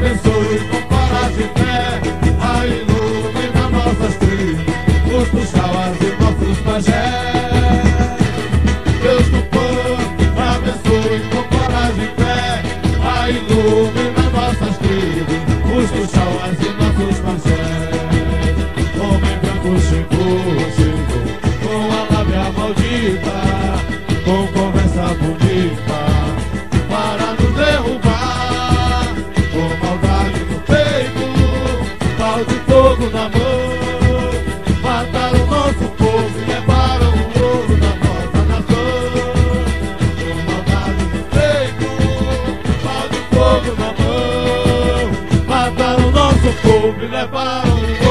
abençoe com coragem e fé, a ilumina nossas tribos, os puxauas e nossos pajés. Deus do pão, abençoe com coragem e fé, a ilumina nossas tribos, os puxauas e nossos pajés. Homem branco chegou, pau de fogo na mão, mataram nosso povo e levaram o ouro da nossa nação. Com maldade no peito, pau de fogo na mão, mataram nosso povo e levaram